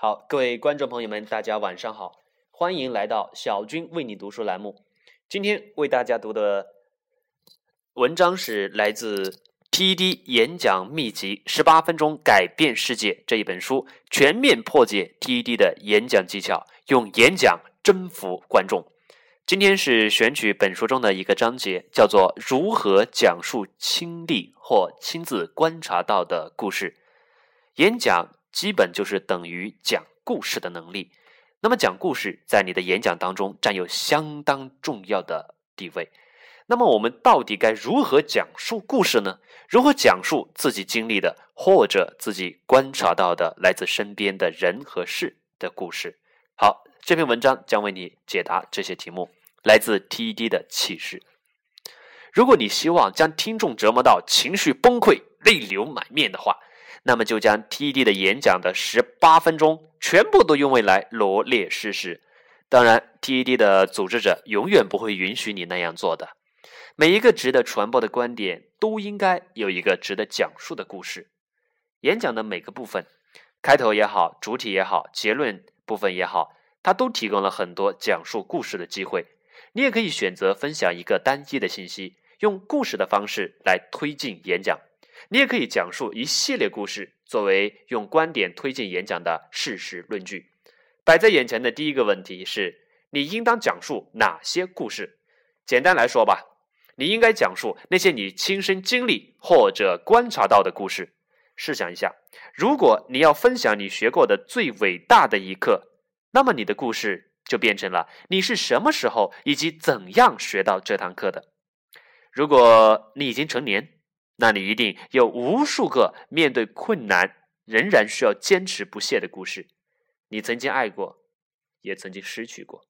好，各位观众朋友们，大家晚上好，欢迎来到小军为你读书栏目。今天为大家读的文章是来自 TED 演讲秘籍《十八分钟改变世界》这一本书，全面破解 TED 的演讲技巧，用演讲征服观众。今天是选取本书中的一个章节，叫做“如何讲述亲历或亲自观察到的故事”。演讲基本就是等于讲故事的能力。那么，讲故事在你的演讲当中占有相当重要的地位。那么，我们到底该如何讲述故事呢？如何讲述自己经历的或者自己观察到的来自身边的人和事的故事？好，这篇文章将为你解答这些题目。来自 TED 的启示。如果你希望将听众折磨到情绪崩溃、泪流满面的话，那么就将 TED 的演讲的十八分钟全部都用未来罗列事实。当然，TED 的组织者永远不会允许你那样做的。每一个值得传播的观点都应该有一个值得讲述的故事。演讲的每个部分，开头也好，主体也好，结论部分也好，它都提供了很多讲述故事的机会。你也可以选择分享一个单一的信息，用故事的方式来推进演讲。你也可以讲述一系列故事，作为用观点推进演讲的事实论据。摆在眼前的第一个问题是：你应当讲述哪些故事？简单来说吧，你应该讲述那些你亲身经历或者观察到的故事。试想一下，如果你要分享你学过的最伟大的一课，那么你的故事。就变成了你是什么时候以及怎样学到这堂课的。如果你已经成年，那你一定有无数个面对困难仍然需要坚持不懈的故事。你曾经爱过，也曾经失去过；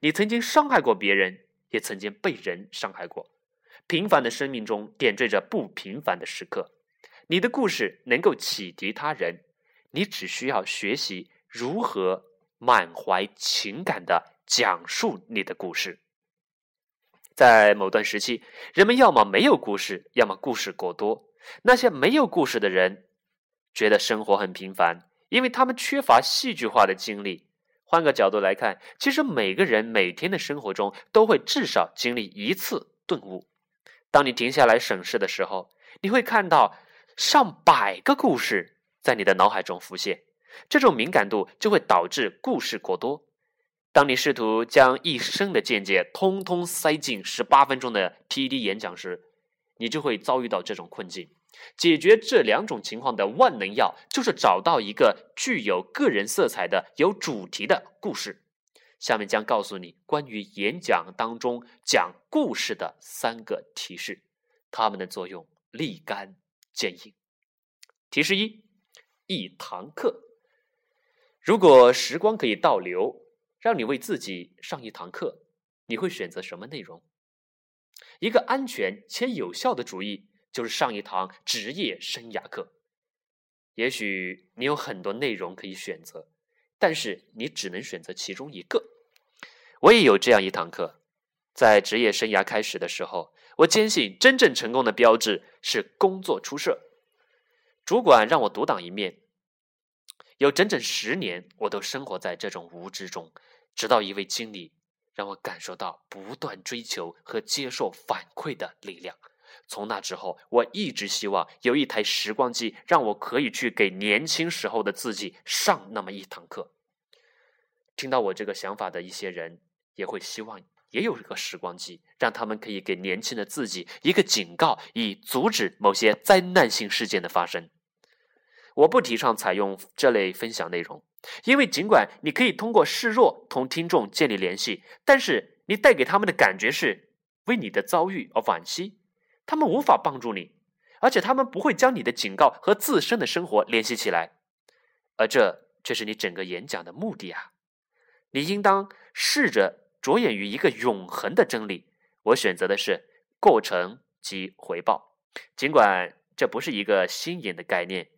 你曾经伤害过别人，也曾经被人伤害过。平凡的生命中点缀着不平凡的时刻。你的故事能够启迪他人，你只需要学习如何。满怀情感的讲述你的故事。在某段时期，人们要么没有故事，要么故事过多。那些没有故事的人，觉得生活很平凡，因为他们缺乏戏剧化的经历。换个角度来看，其实每个人每天的生活中都会至少经历一次顿悟。当你停下来审视的时候，你会看到上百个故事在你的脑海中浮现。这种敏感度就会导致故事过多。当你试图将一生的见解通通塞进十八分钟的 TED 演讲时，你就会遭遇到这种困境。解决这两种情况的万能药，就是找到一个具有个人色彩的、有主题的故事。下面将告诉你关于演讲当中讲故事的三个提示，它们的作用立竿见影。提示一：一堂课。如果时光可以倒流，让你为自己上一堂课，你会选择什么内容？一个安全且有效的主意就是上一堂职业生涯课。也许你有很多内容可以选择，但是你只能选择其中一个。我也有这样一堂课，在职业生涯开始的时候，我坚信真正成功的标志是工作出色。主管让我独当一面。有整整十年，我都生活在这种无知中，直到一位经理让我感受到不断追求和接受反馈的力量。从那之后，我一直希望有一台时光机，让我可以去给年轻时候的自己上那么一堂课。听到我这个想法的一些人，也会希望也有一个时光机，让他们可以给年轻的自己一个警告，以阻止某些灾难性事件的发生。我不提倡采用这类分享内容，因为尽管你可以通过示弱同听众建立联系，但是你带给他们的感觉是为你的遭遇而惋惜，他们无法帮助你，而且他们不会将你的警告和自身的生活联系起来，而这却是你整个演讲的目的啊！你应当试着着眼于一个永恒的真理。我选择的是过程及回报，尽管这不是一个新颖的概念。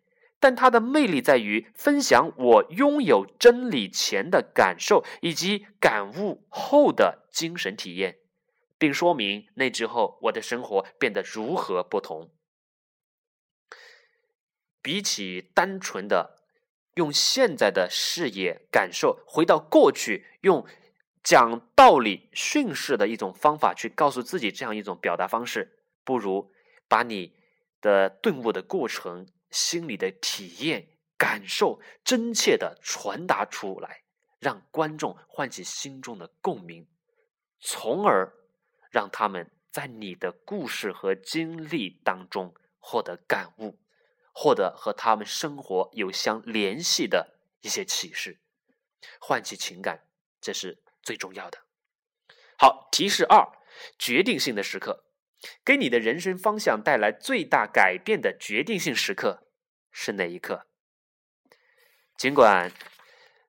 但它的魅力在于分享我拥有真理前的感受以及感悟后的精神体验，并说明那之后我的生活变得如何不同。比起单纯的用现在的视野感受回到过去，用讲道理训示的一种方法去告诉自己这样一种表达方式，不如把你的顿悟的过程、心里的体验、感受真切的传达出来，让观众唤起心中的共鸣，从而让他们在你的故事和经历当中获得感悟。获得和他们生活有相联系的一些启示，唤起情感，这是最重要的。好，提示二：决定性的时刻，给你的人生方向带来最大改变的决定性时刻是哪一刻？尽管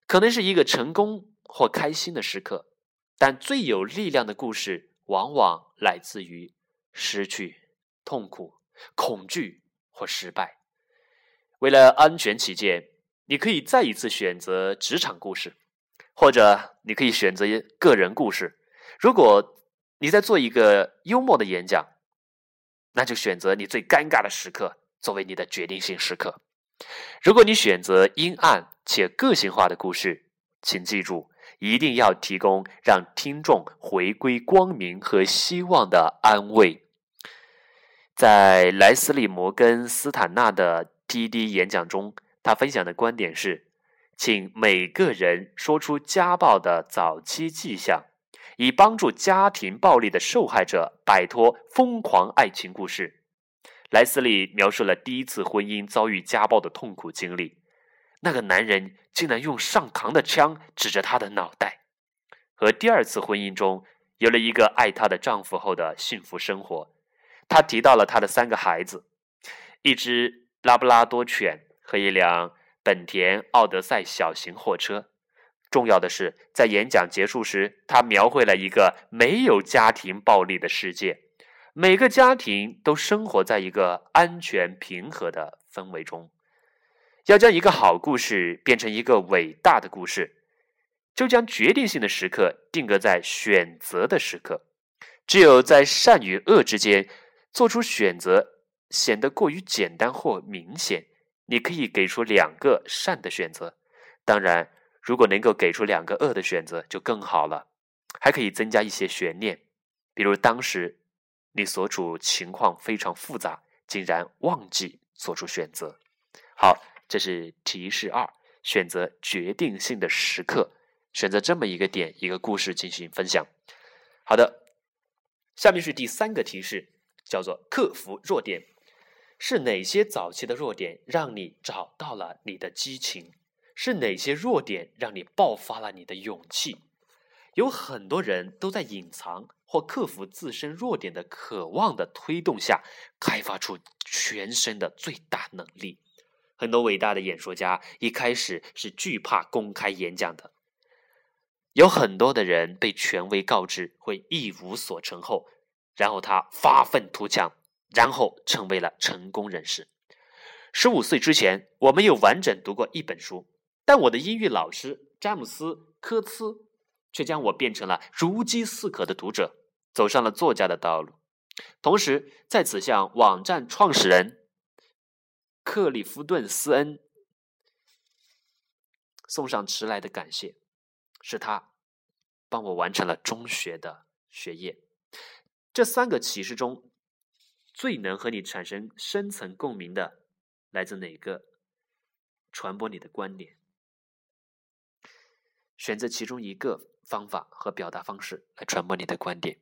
可能是一个成功或开心的时刻，但最有力量的故事往往来自于失去、痛苦、恐惧或失败。为了安全起见，你可以再一次选择职场故事，或者你可以选择个人故事。如果你在做一个幽默的演讲，那就选择你最尴尬的时刻作为你的决定性时刻。如果你选择阴暗且个性化的故事，请记住，一定要提供让听众回归光明和希望的安慰。在莱斯利·摩根斯坦纳的。T D 演讲中，他分享的观点是：请每个人说出家暴的早期迹象，以帮助家庭暴力的受害者摆脱疯狂爱情故事。莱斯利描述了第一次婚姻遭遇家暴的痛苦经历，那个男人竟然用上膛的枪指着她的脑袋；和第二次婚姻中有了一个爱她的丈夫后的幸福生活。他提到了他的三个孩子，一只。拉布拉多犬和一辆本田奥德赛小型货车。重要的是，在演讲结束时，他描绘了一个没有家庭暴力的世界，每个家庭都生活在一个安全平和的氛围中。要将一个好故事变成一个伟大的故事，就将决定性的时刻定格在选择的时刻。只有在善与恶之间做出选择。显得过于简单或明显，你可以给出两个善的选择。当然，如果能够给出两个恶的选择就更好了，还可以增加一些悬念。比如当时你所处情况非常复杂，竟然忘记做出选择。好，这是提示二：选择决定性的时刻，选择这么一个点，一个故事进行分享。好的，下面是第三个提示，叫做克服弱点。是哪些早期的弱点让你找到了你的激情？是哪些弱点让你爆发了你的勇气？有很多人都在隐藏或克服自身弱点的渴望的推动下，开发出全身的最大能力。很多伟大的演说家一开始是惧怕公开演讲的。有很多的人被权威告知会一无所成后，然后他发愤图强。然后成为了成功人士。十五岁之前，我没有完整读过一本书，但我的英语老师詹姆斯·科茨却将我变成了如饥似渴的读者，走上了作家的道路。同时，在此向网站创始人克里夫顿·斯恩送上迟来的感谢，是他帮我完成了中学的学业。这三个启示中。最能和你产生深层共鸣的，来自哪个？传播你的观点，选择其中一个方法和表达方式来传播你的观点。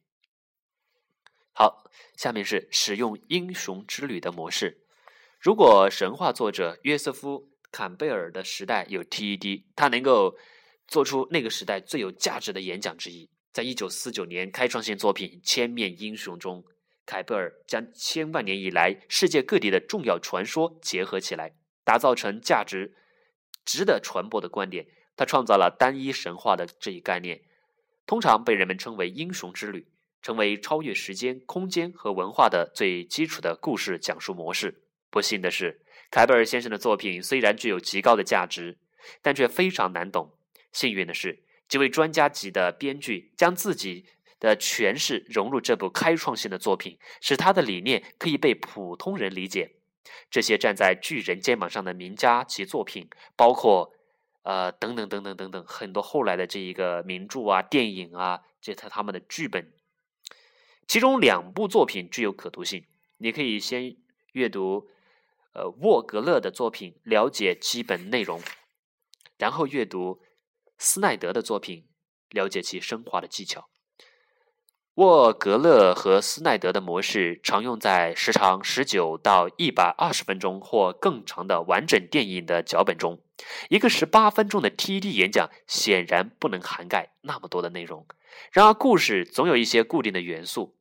好，下面是使用英雄之旅的模式。如果神话作者约瑟夫·坎贝尔的时代有 TED，他能够做出那个时代最有价值的演讲之一。在一九四九年开创性作品《千面英雄》中。凯贝尔将千万年以来世界各地的重要传说结合起来，打造成价值值得传播的观点。他创造了单一神话的这一概念，通常被人们称为英雄之旅，成为超越时间、空间和文化的最基础的故事讲述模式。不幸的是，凯贝尔先生的作品虽然具有极高的价值，但却非常难懂。幸运的是，几位专家级的编剧将自己。的诠释融入这部开创性的作品，使他的理念可以被普通人理解。这些站在巨人肩膀上的名家及作品，包括呃等等等等等等很多后来的这一个名著啊、电影啊，这他他们的剧本，其中两部作品具有可读性，你可以先阅读呃沃格勒的作品，了解基本内容，然后阅读斯奈德的作品，了解其升华的技巧。沃格勒和斯奈德的模式常用在时长十九到一百二十分钟或更长的完整电影的脚本中。一个十八分钟的 TED 演讲显然不能涵盖那么多的内容。然而，故事总有一些固定的元素。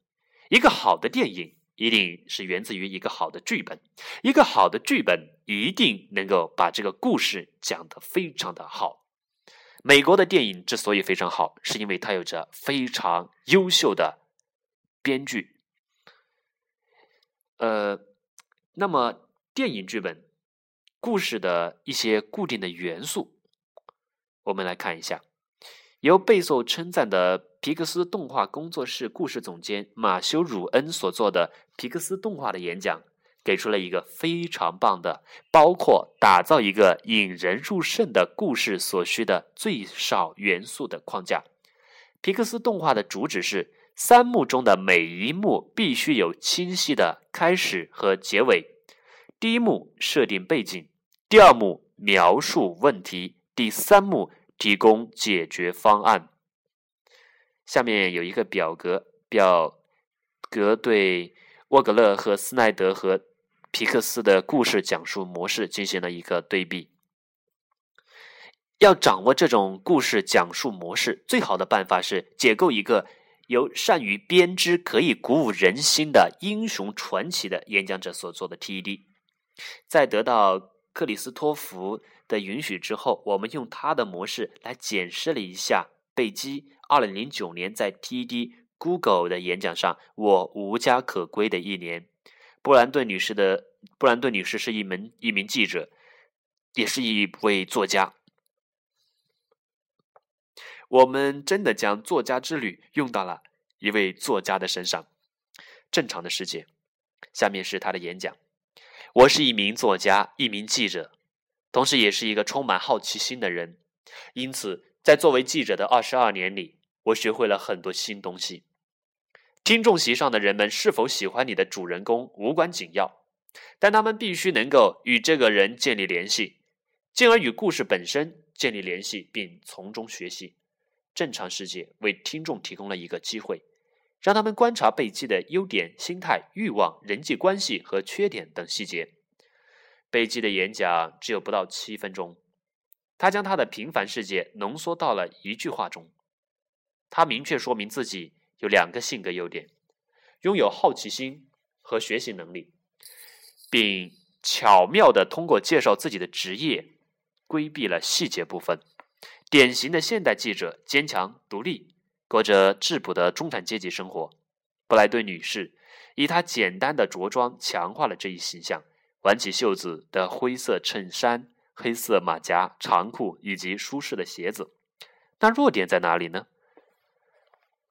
一个好的电影一定是源自于一个好的剧本，一个好的剧本一定能够把这个故事讲得非常的好。美国的电影之所以非常好，是因为它有着非常优秀的编剧。呃，那么电影剧本、故事的一些固定的元素，我们来看一下。由备受称赞的皮克斯动画工作室故事总监马修·鲁恩所做的皮克斯动画的演讲。给出了一个非常棒的，包括打造一个引人入胜的故事所需的最少元素的框架。皮克斯动画的主旨是：三幕中的每一幕必须有清晰的开始和结尾。第一幕设定背景，第二幕描述问题，第三幕提供解决方案。下面有一个表格，表格对沃格勒和斯奈德和。皮克斯的故事讲述模式进行了一个对比。要掌握这种故事讲述模式，最好的办法是解构一个由善于编织、可以鼓舞人心的英雄传奇的演讲者所做的 TED。在得到克里斯托弗的允许之后，我们用他的模式来检视了一下贝基二零零九年在 TED Google 的演讲上“我无家可归的一年”。布兰顿女士的布兰顿女士是一门一名记者，也是一位作家。我们真的将作家之旅用到了一位作家的身上。正常的世界，下面是他的演讲。我是一名作家，一名记者，同时也是一个充满好奇心的人。因此，在作为记者的二十二年里，我学会了很多新东西。听众席上的人们是否喜欢你的主人公无关紧要，但他们必须能够与这个人建立联系，进而与故事本身建立联系，并从中学习。正常世界为听众提供了一个机会，让他们观察贝基的优点、心态、欲望、人际关系和缺点等细节。贝基的演讲只有不到七分钟，他将他的平凡世界浓缩到了一句话中。他明确说明自己。有两个性格优点：拥有好奇心和学习能力，并巧妙的通过介绍自己的职业，规避了细节部分。典型的现代记者，坚强独立，过着质朴的中产阶级生活。布莱顿女士以她简单的着装强化了这一形象，挽起袖子的灰色衬衫、黑色马甲、长裤以及舒适的鞋子。那弱点在哪里呢？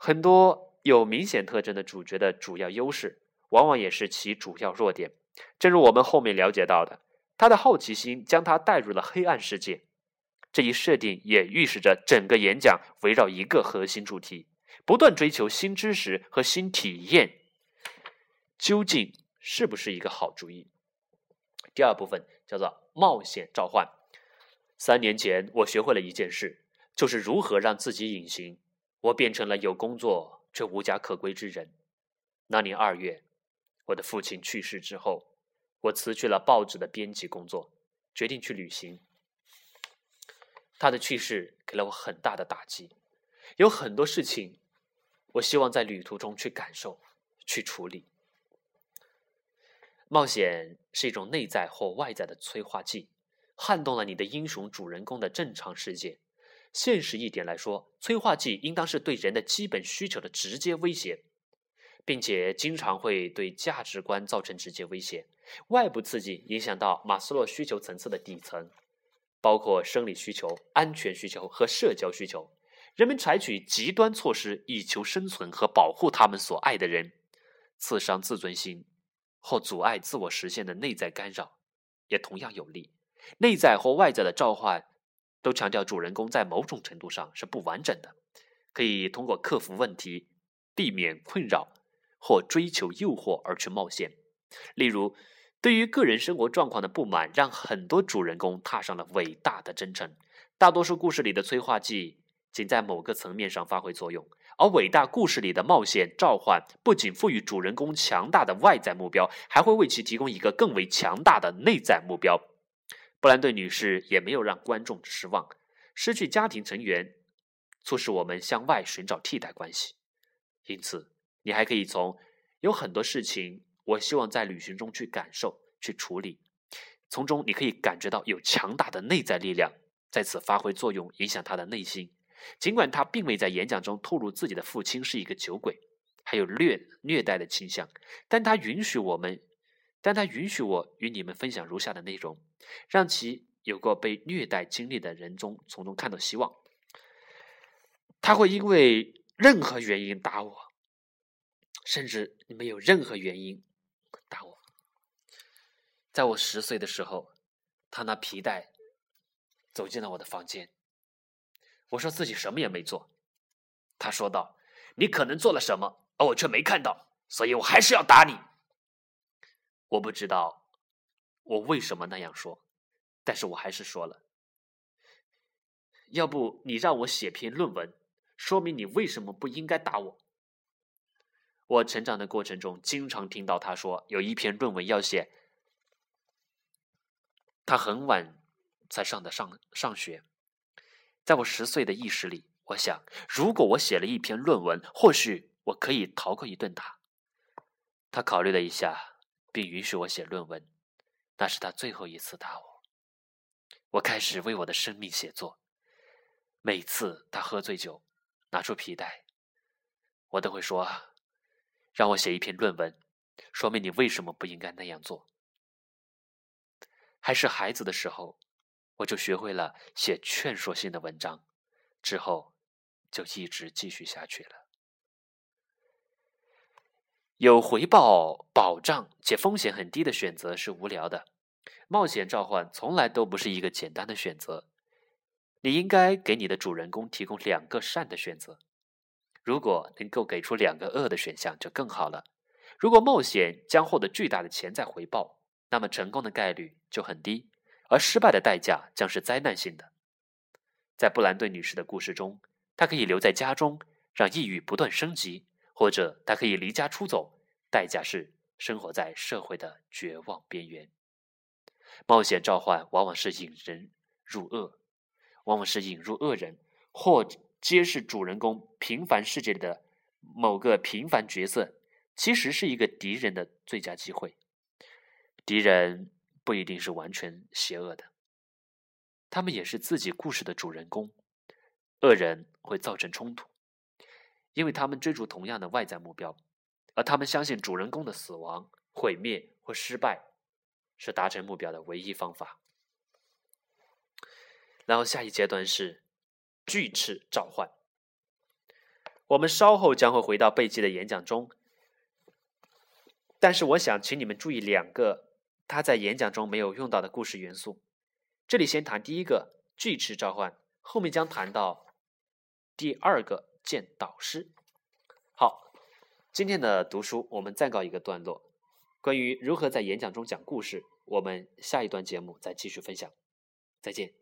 很多有明显特征的主角的主要优势，往往也是其主要弱点。正如我们后面了解到的，他的好奇心将他带入了黑暗世界。这一设定也预示着整个演讲围绕一个核心主题：不断追求新知识和新体验，究竟是不是一个好主意？第二部分叫做冒险召唤。三年前，我学会了一件事，就是如何让自己隐形。我变成了有工作却无家可归之人。那年二月，我的父亲去世之后，我辞去了报纸的编辑工作，决定去旅行。他的去世给了我很大的打击，有很多事情，我希望在旅途中去感受、去处理。冒险是一种内在或外在的催化剂，撼动了你的英雄主人公的正常世界。现实一点来说，催化剂应当是对人的基本需求的直接威胁，并且经常会对价值观造成直接威胁。外部刺激影响到马斯洛需求层次的底层，包括生理需求、安全需求和社交需求。人们采取极端措施以求生存和保护他们所爱的人，刺伤自尊心，或阻碍自我实现的内在干扰，也同样有利。内在或外在的召唤，都强调主人公在某种程度上是不完整的，可以通过克服问题、避免困扰或追求诱惑而去冒险。例如，对于个人生活状况的不满，让很多主人公踏上了伟大的征程。大多数故事里的催化剂仅在某个层面上发挥作用，而伟大故事里的冒险召唤不仅赋予主人公强大的外在目标，还会为其提供一个更为强大的内在目标。布兰顿女士也没有让观众失望。失去家庭成员，促使我们向外寻找替代关系。因此，你还可以从有很多事情，我希望在旅行中去感受、去处理，从中你可以感觉到有强大的内在力量。在此发挥作用，影响他的内心。尽管他并未在演讲中透露自己的父亲是一个酒鬼，还有虐虐待的倾向，但他允许我们，但他允许我与你们分享如下的内容，让其有过被虐待经历的人中从中看到希望。他会因为任何原因打我，甚至没有任何原因打我。在我十岁的时候，他拿皮带。走进了我的房间，我说自己什么也没做。他说道：“你可能做了什么，而我却没看到，所以我还是要打你。”我不知道我为什么那样说，但是我还是说了。要不你让我写篇论文，说明你为什么不应该打我？我成长的过程中，经常听到他说有一篇论文要写。他很晚。才上的上上学，在我十岁的意识里，我想，如果我写了一篇论文，或许我可以逃过一顿打。他考虑了一下，并允许我写论文。那是他最后一次打我。我开始为我的生命写作。每次他喝醉酒，拿出皮带，我都会说：“让我写一篇论文，说明你为什么不应该那样做。”还是孩子的时候。我就学会了写劝说性的文章，之后就一直继续下去了。有回报保障且风险很低的选择是无聊的，冒险召唤从来都不是一个简单的选择。你应该给你的主人公提供两个善的选择，如果能够给出两个恶的选项就更好了。如果冒险将获得巨大的潜在回报，那么成功的概率就很低。而失败的代价将是灾难性的。在布兰顿女士的故事中，她可以留在家中，让抑郁不断升级；或者他可以离家出走，代价是生活在社会的绝望边缘。冒险召唤往往是引人入恶，往往是引入恶人，或揭示主人公平凡世界里的某个平凡角色，其实是一个敌人的最佳机会。敌人。不一定是完全邪恶的，他们也是自己故事的主人公。恶人会造成冲突，因为他们追逐同样的外在目标，而他们相信主人公的死亡、毁灭或失败是达成目标的唯一方法。然后下一阶段是巨翅召唤。我们稍后将会回到贝基的演讲中，但是我想请你们注意两个。他在演讲中没有用到的故事元素，这里先谈第一个巨齿召唤，后面将谈到第二个见导师。好，今天的读书我们暂告一个段落。关于如何在演讲中讲故事，我们下一段节目再继续分享。再见。